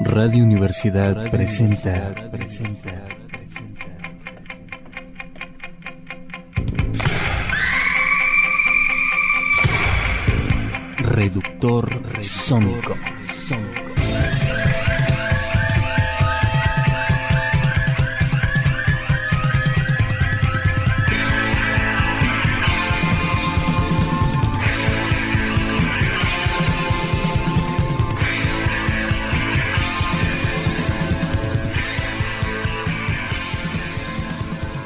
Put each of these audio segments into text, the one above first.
Radio Universidad presenta, Reductor sónico.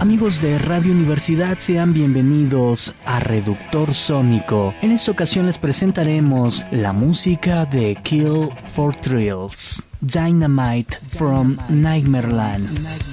Amigos de Radio Universidad, sean bienvenidos a Reductor Sónico. En esta ocasión les presentaremos la música de Kill for Thrills, Dynamite from Nightmareland.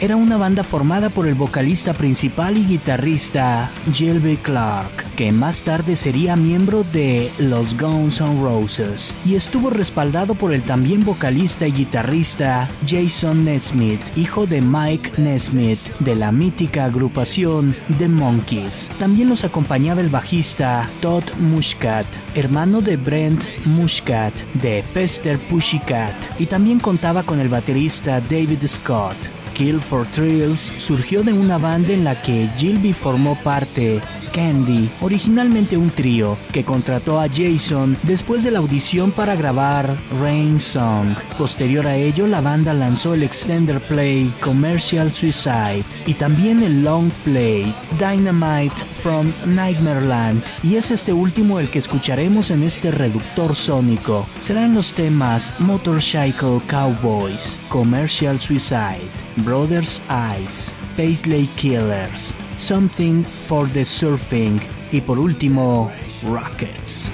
Era una banda formada por el vocalista principal y guitarrista Gilby Clark, que más tarde sería miembro de los Guns N' Roses, y estuvo respaldado por el también vocalista y guitarrista Jason Nesmith, hijo de Mike Nesmith, de la mítica agrupación The Monkees. También los acompañaba el bajista Todd Mushkat, hermano de Brent Mushkat de Fester Pussycat, y también contaba con el baterista David Scott. Kill for Thrills surgió de una banda en la que Gilby formó parte, Candy, originalmente un trío, que contrató a Jason después de la audición para grabar Rain Song. Posterior a ello, la banda lanzó el extender play Commercial Suicide y también el long play Dynamite from Nightmareland, y es este último el que escucharemos en este reductor sónico. Serán los temas Motorcycle Cowboys, Commercial Suicide, Brothers Eyes, Paisley Killers, Something for the Surfing y por último Rockets.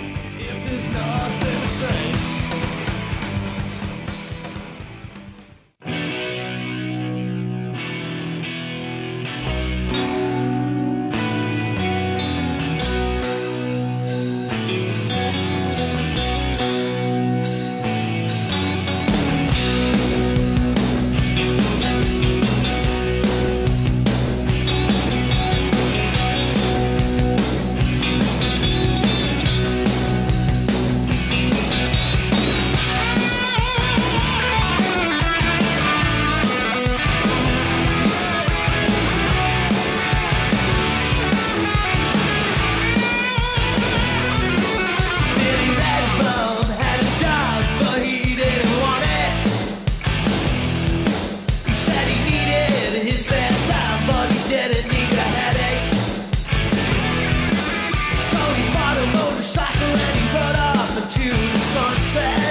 said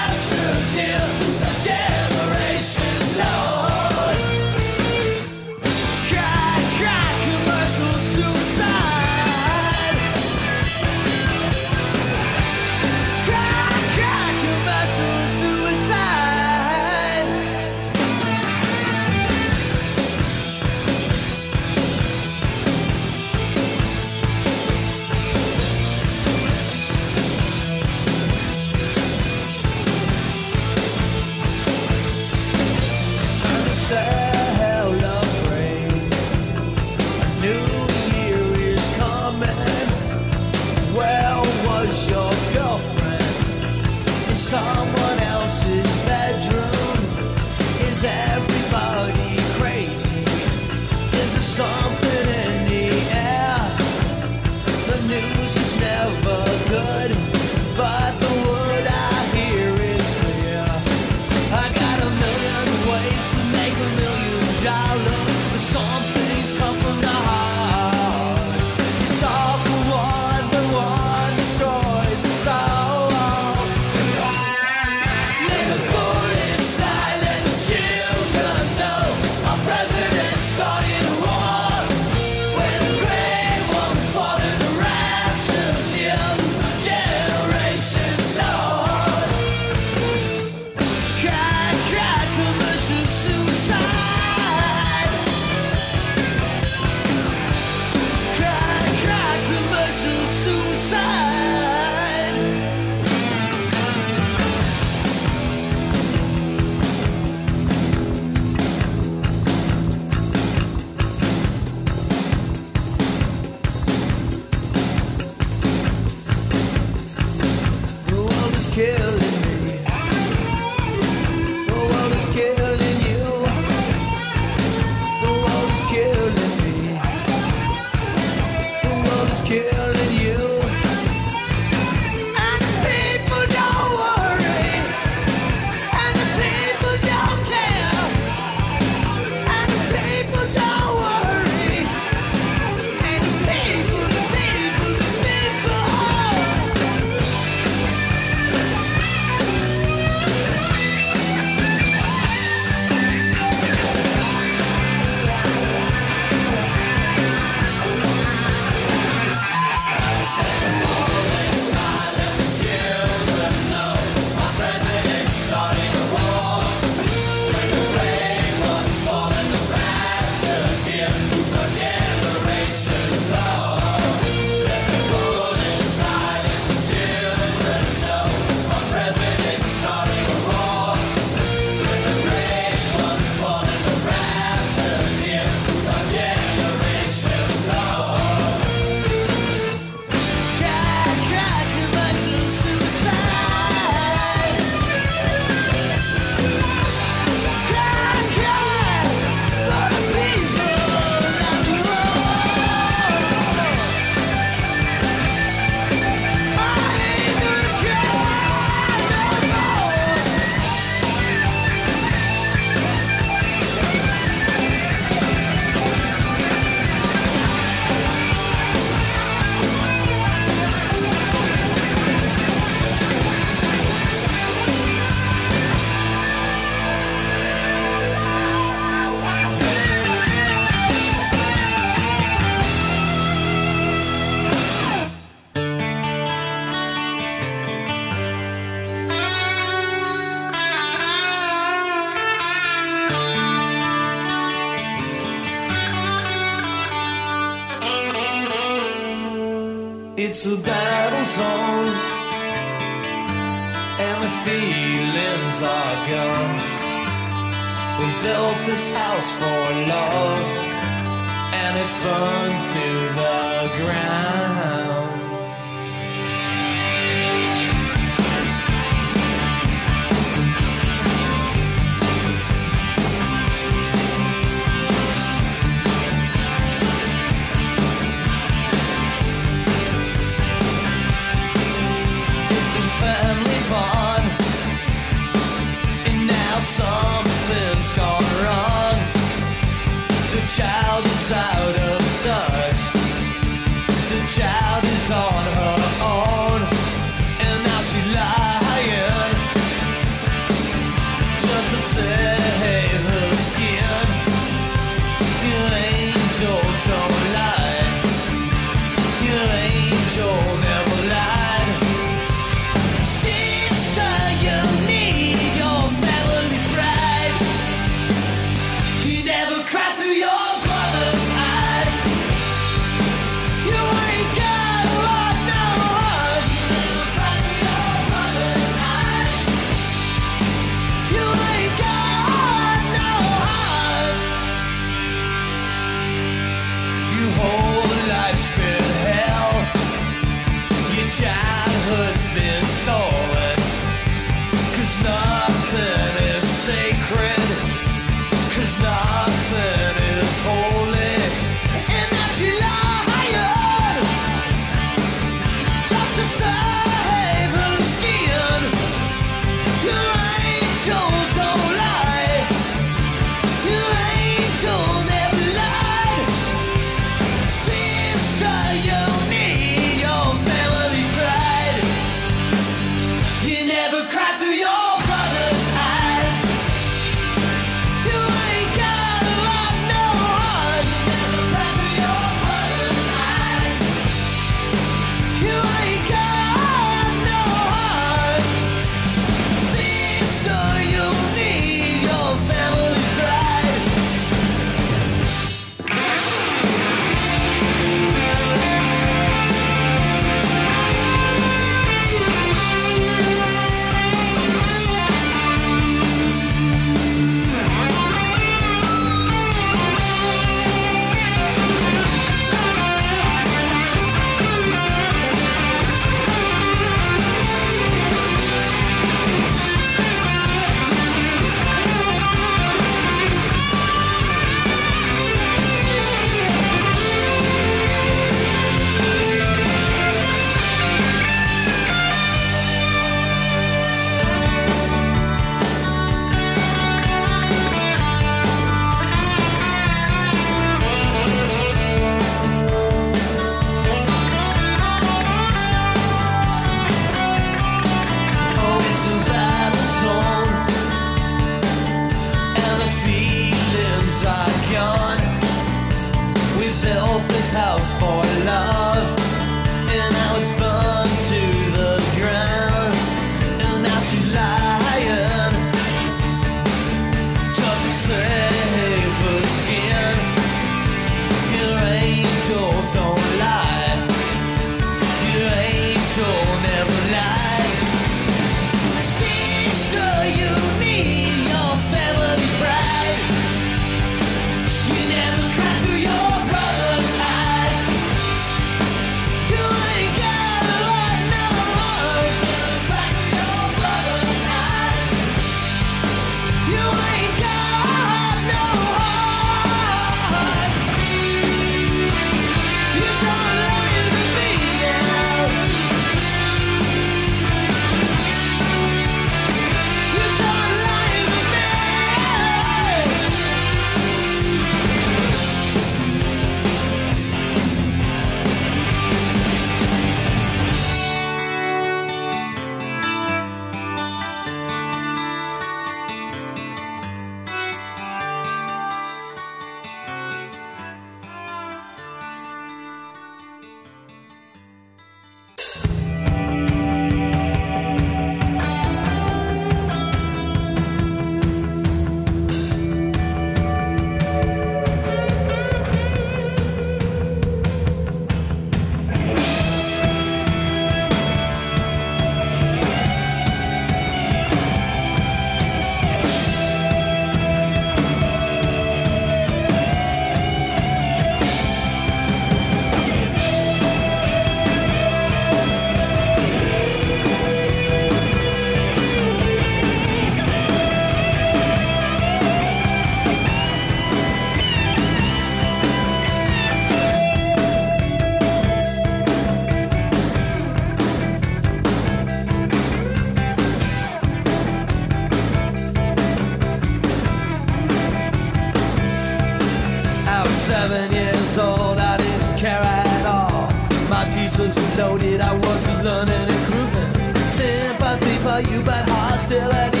for you, but hostility.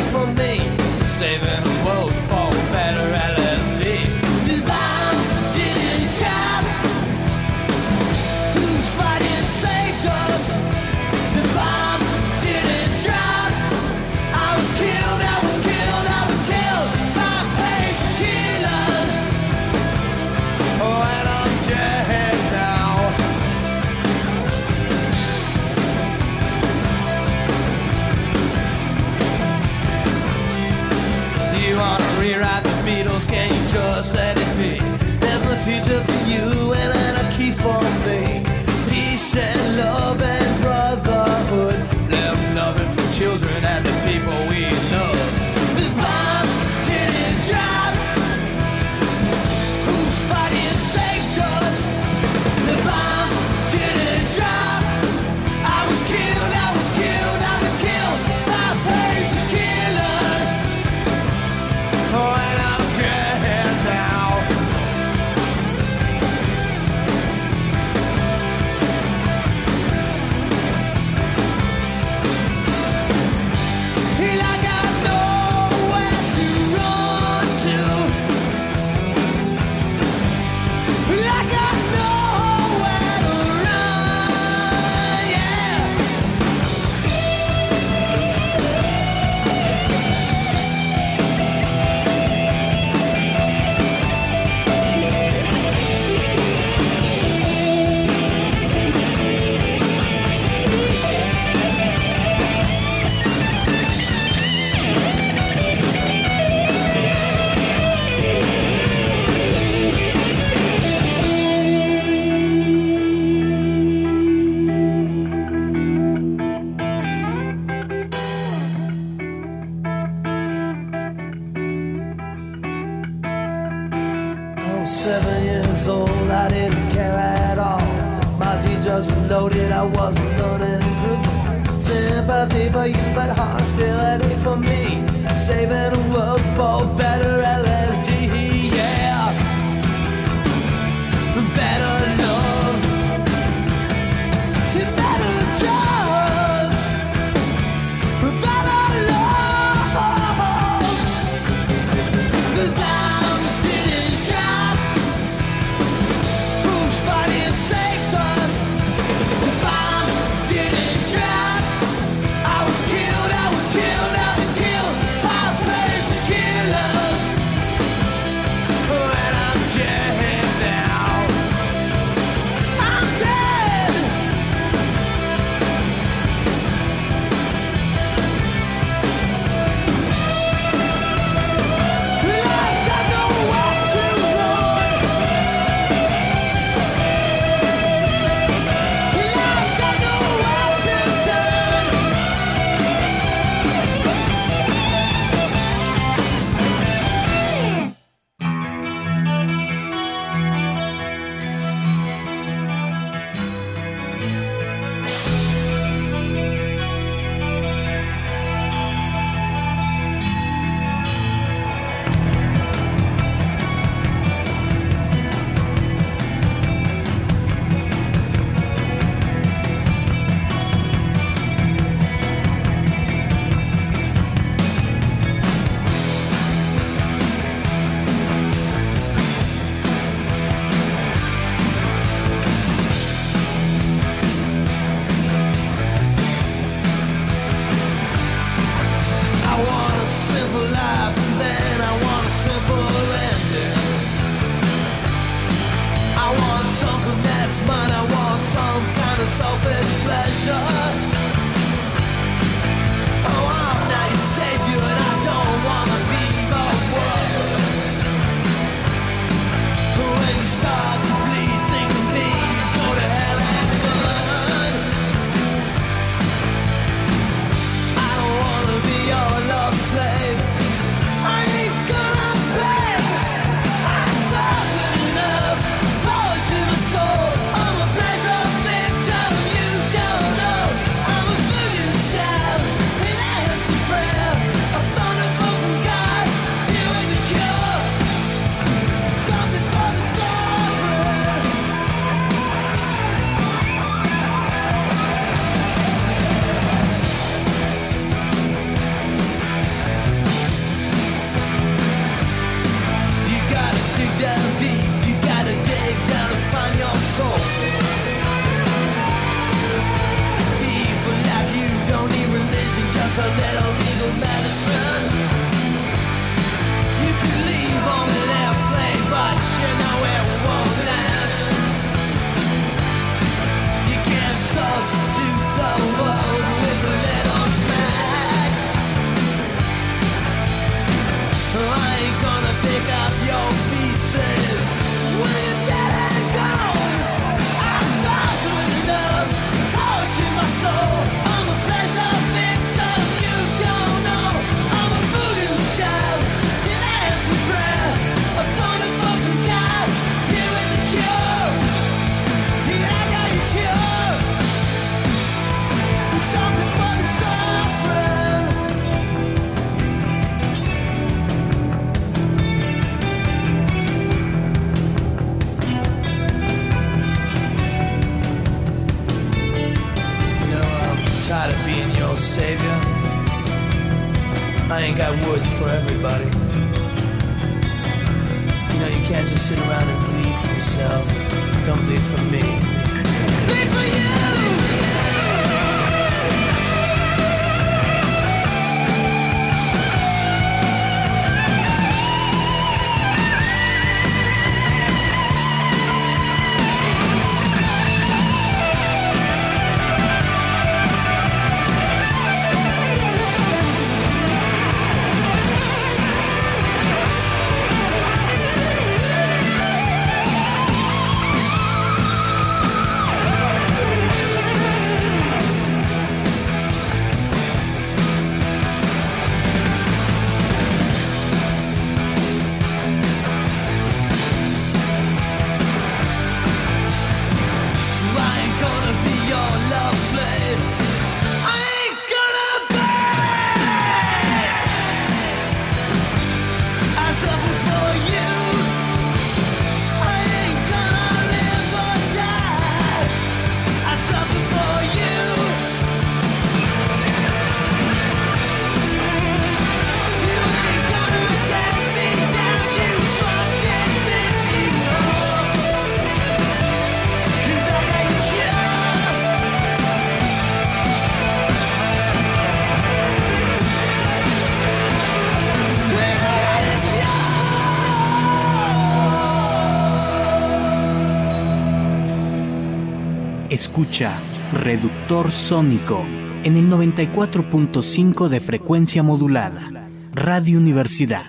Reductor Sónico en el 94.5 de frecuencia modulada. Radio Universidad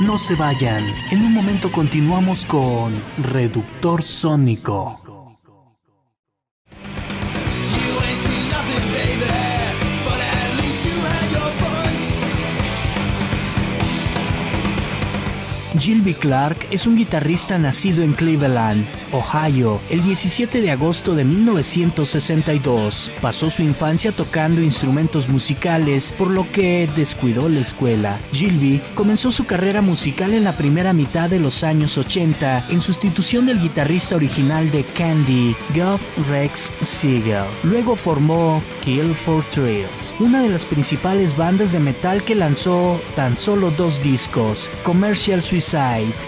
No se vayan, en un momento continuamos con Reductor Sónico. Gilby Clark es un guitarrista nacido en Cleveland, Ohio, el 17 de agosto de 1962. Pasó su infancia tocando instrumentos musicales, por lo que descuidó la escuela. Gilby comenzó su carrera musical en la primera mitad de los años 80 en sustitución del guitarrista original de Candy, Geoff Rex Siegel. Luego formó Kill for Thrills, una de las principales bandas de metal que lanzó tan solo dos discos, Commercial Suicide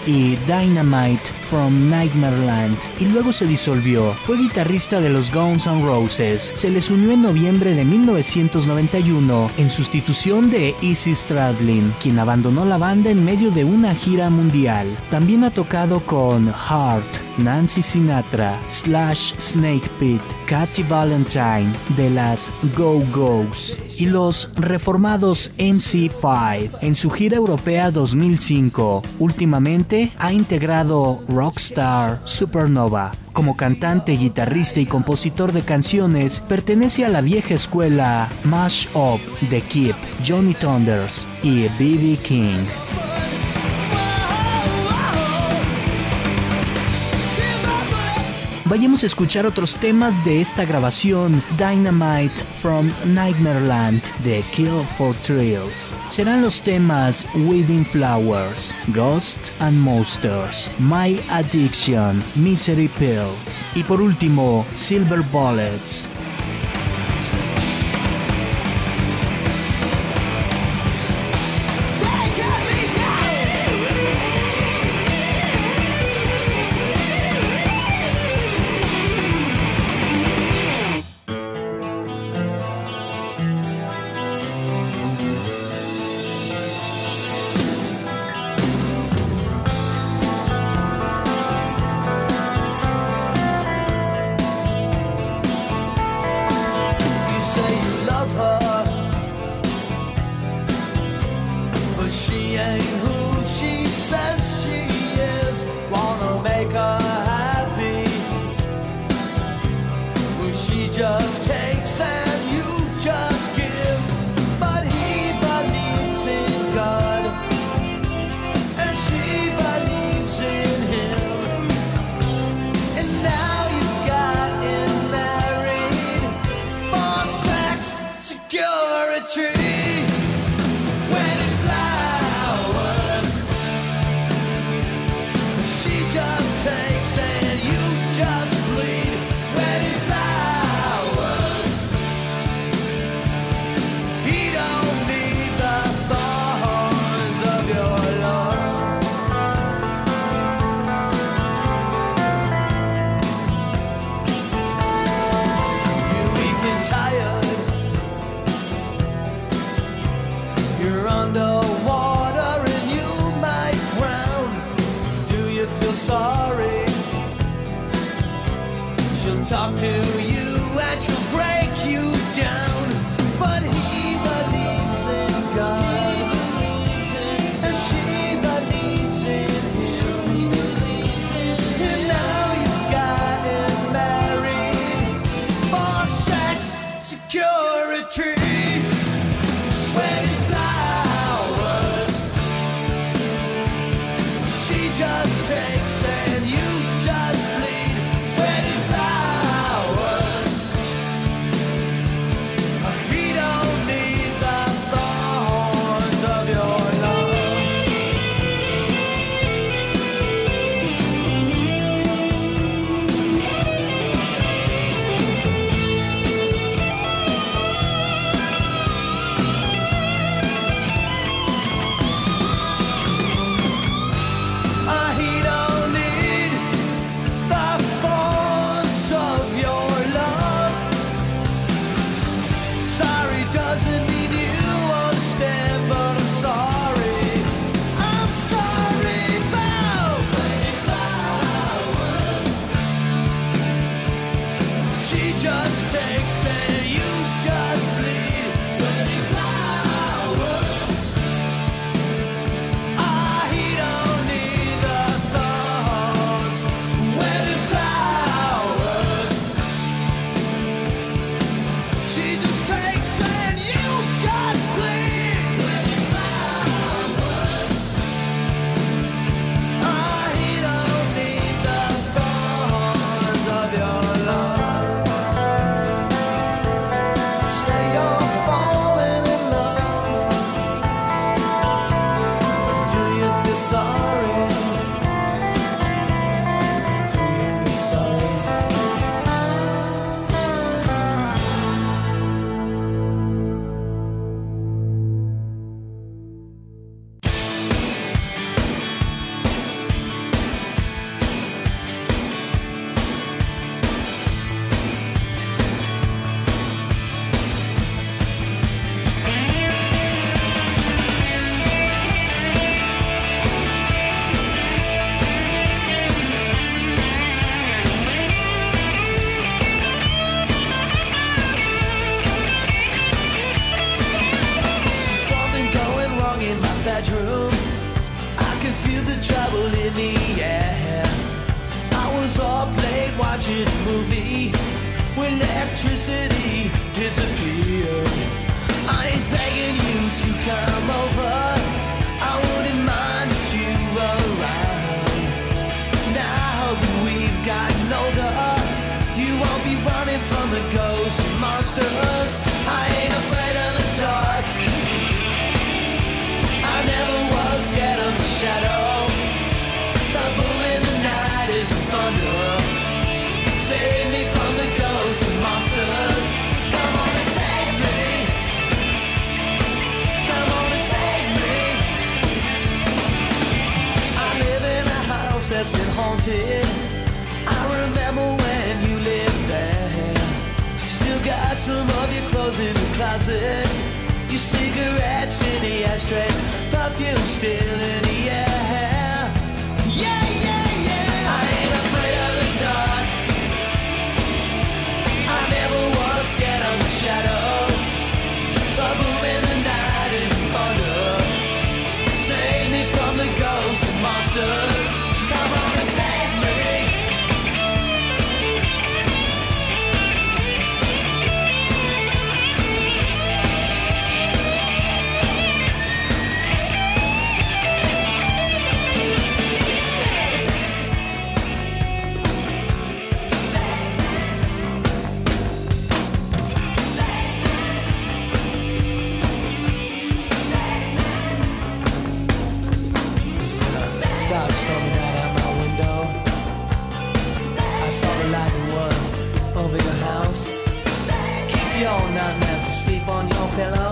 y Dynamite from Nightmareland, y luego se disolvió. Fue guitarrista de los Guns N' Roses. Se les unió en noviembre de 1991 en sustitución de Izzy Stradlin, quien abandonó la banda en medio de una gira mundial. También ha tocado con Heart, Nancy Sinatra, Slash Snake Pit, Katy Valentine de las Go Go's y los reformados MC5 en su gira europea 2005. Últimamente ha integrado Rockstar Supernova. Como cantante, guitarrista y compositor de canciones, pertenece a la vieja escuela Mash Up de Keep, Johnny Thunders y B.B. King. Vayamos a escuchar otros temas de esta grabación Dynamite from Nightmareland de Kill for Thrills. Serán los temas Wedding Flowers, Ghost and Monsters, My Addiction, Misery Pills y por último Silver Bullets. that's been haunted. I remember when you lived there. Still got some of your clothes in the closet. Your cigarettes in the ashtray. Perfume still in the air. Yeah! on your pillow.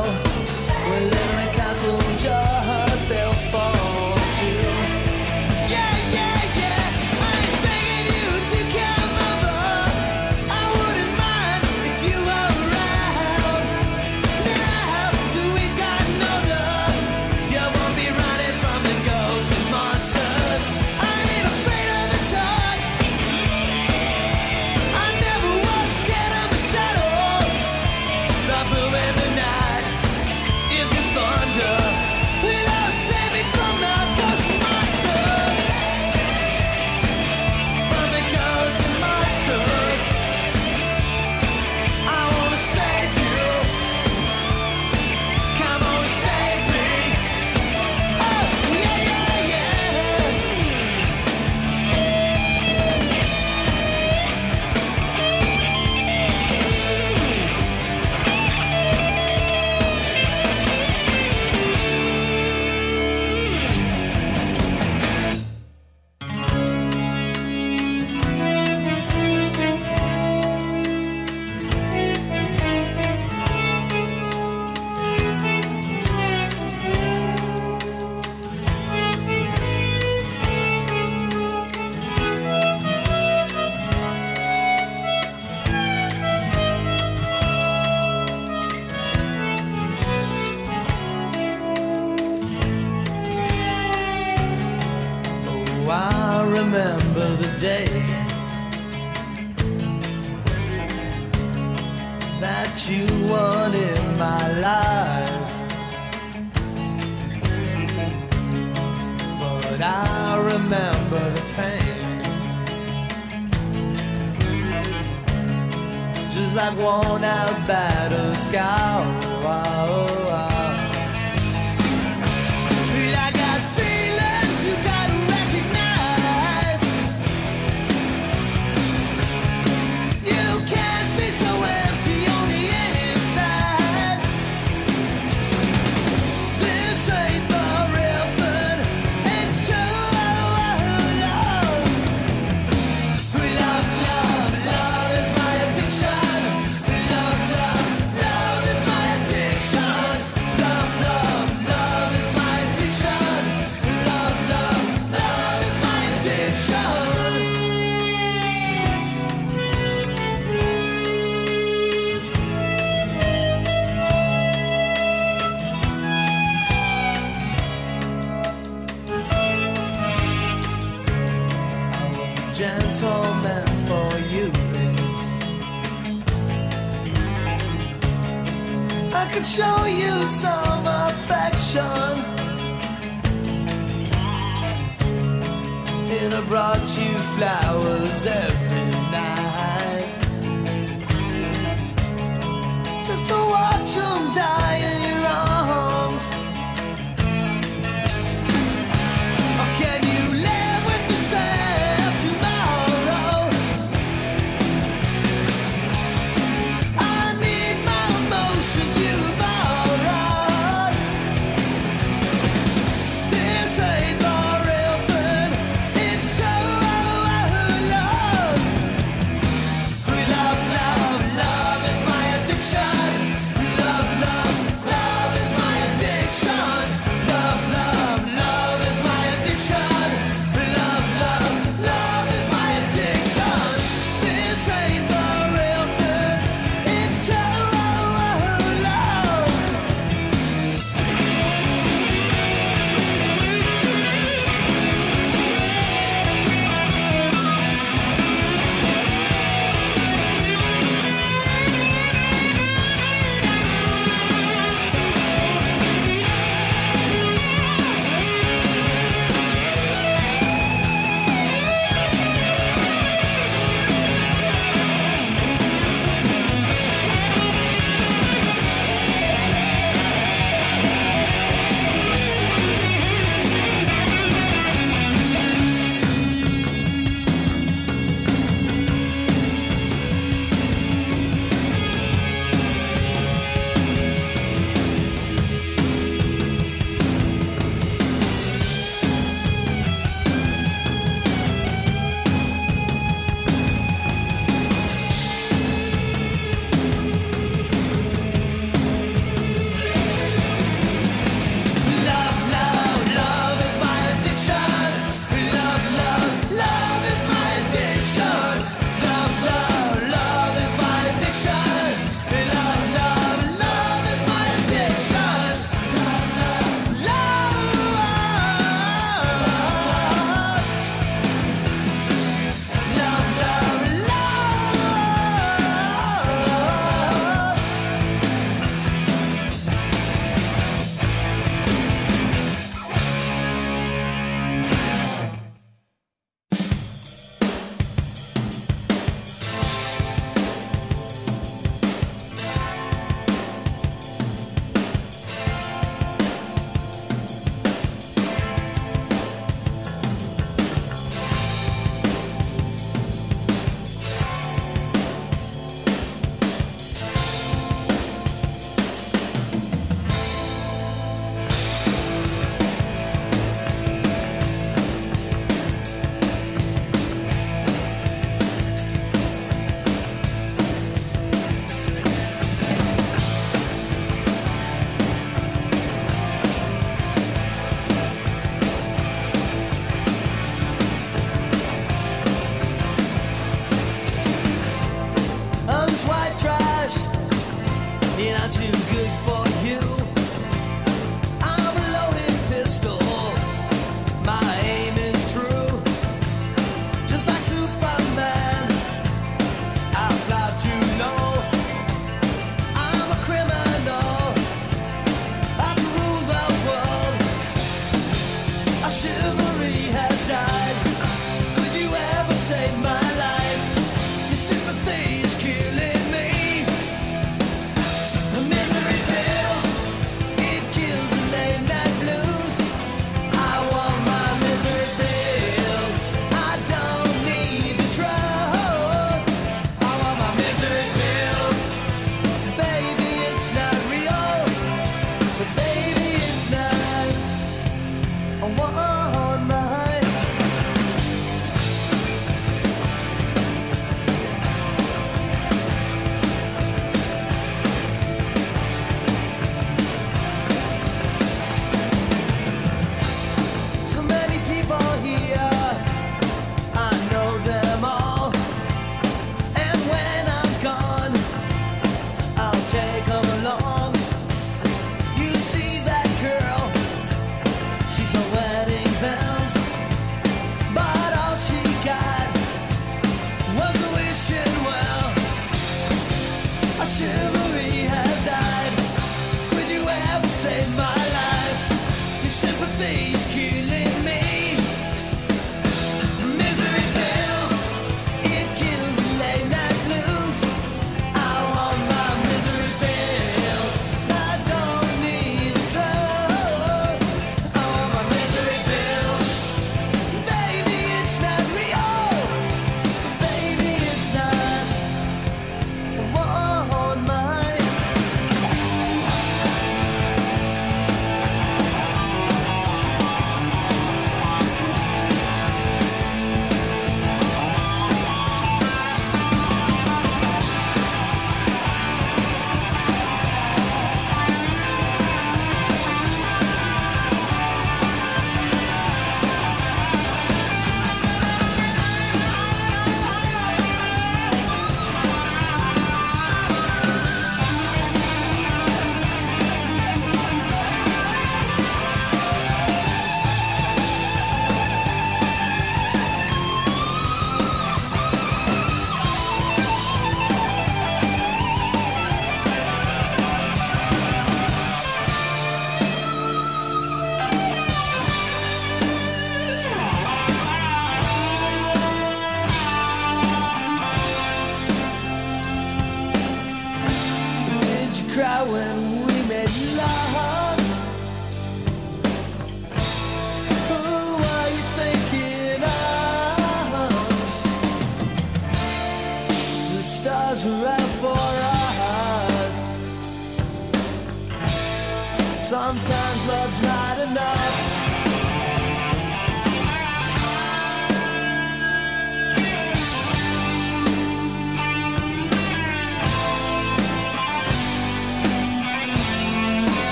going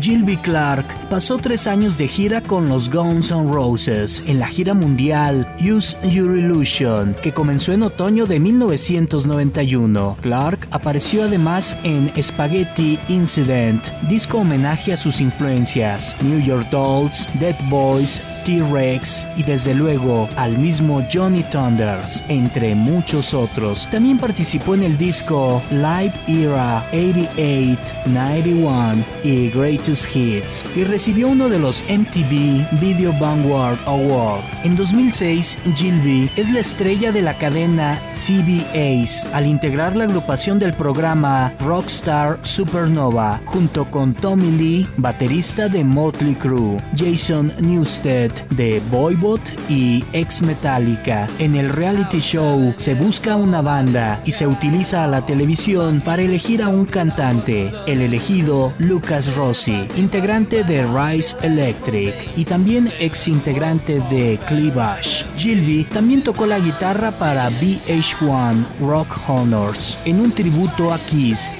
Gilby Clark pasó tres años de gira con los Guns N' Roses en la gira mundial Use Your Illusion, que comenzó en otoño de 1991. Clark apareció además en Spaghetti Incident, disco homenaje a sus influencias, New York Dolls, Dead Boys, T-Rex y desde luego al mismo Johnny Thunders, entre muchos otros. También participó en el disco Live Era 88, 91 y Greatest Hits y recibió uno de los MTV Video Vanguard Award. En 2006, Gilby es la estrella de la cadena CBS al integrar la agrupación del programa Rockstar Supernova junto con Tommy Lee, baterista de Motley Crue, Jason Newsted de Boybot y ex Metallica. En el reality show se busca una banda y se utiliza a la televisión para elegir a un cantante. El elegido Lucas Rossi, integrante de Rise Electric y también ex integrante de Cleavage. Gilby también tocó la guitarra para VH1 Rock Honors en un tributo a Kiss.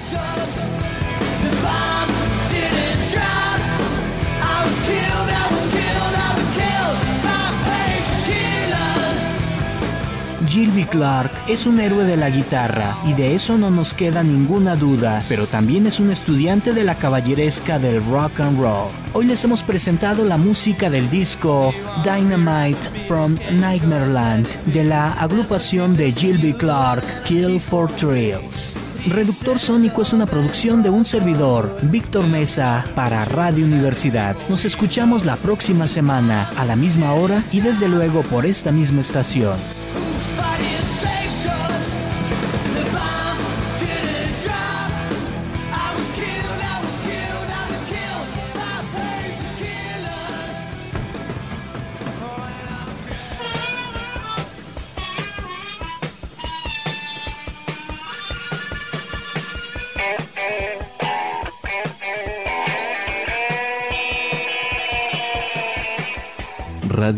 Gilby Clark es un héroe de la guitarra y de eso no nos queda ninguna duda, pero también es un estudiante de la caballeresca del rock and roll. Hoy les hemos presentado la música del disco Dynamite from Nightmareland de la agrupación de Gilby Clark Kill for Thrills. Reductor Sónico es una producción de un servidor, Víctor Mesa, para Radio Universidad. Nos escuchamos la próxima semana, a la misma hora y desde luego por esta misma estación.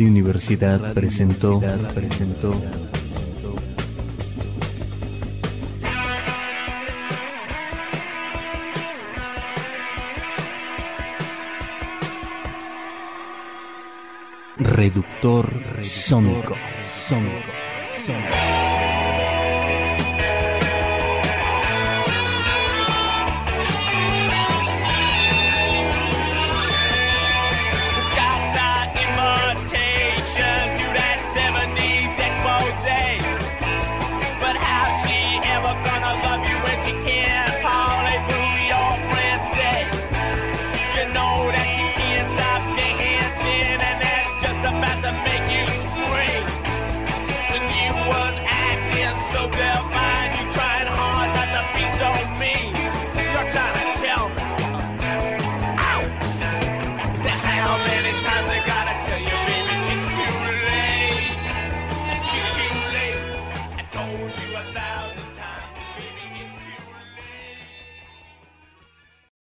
Universidad presentó, presentó. Reductor sónico, sónico, sónico.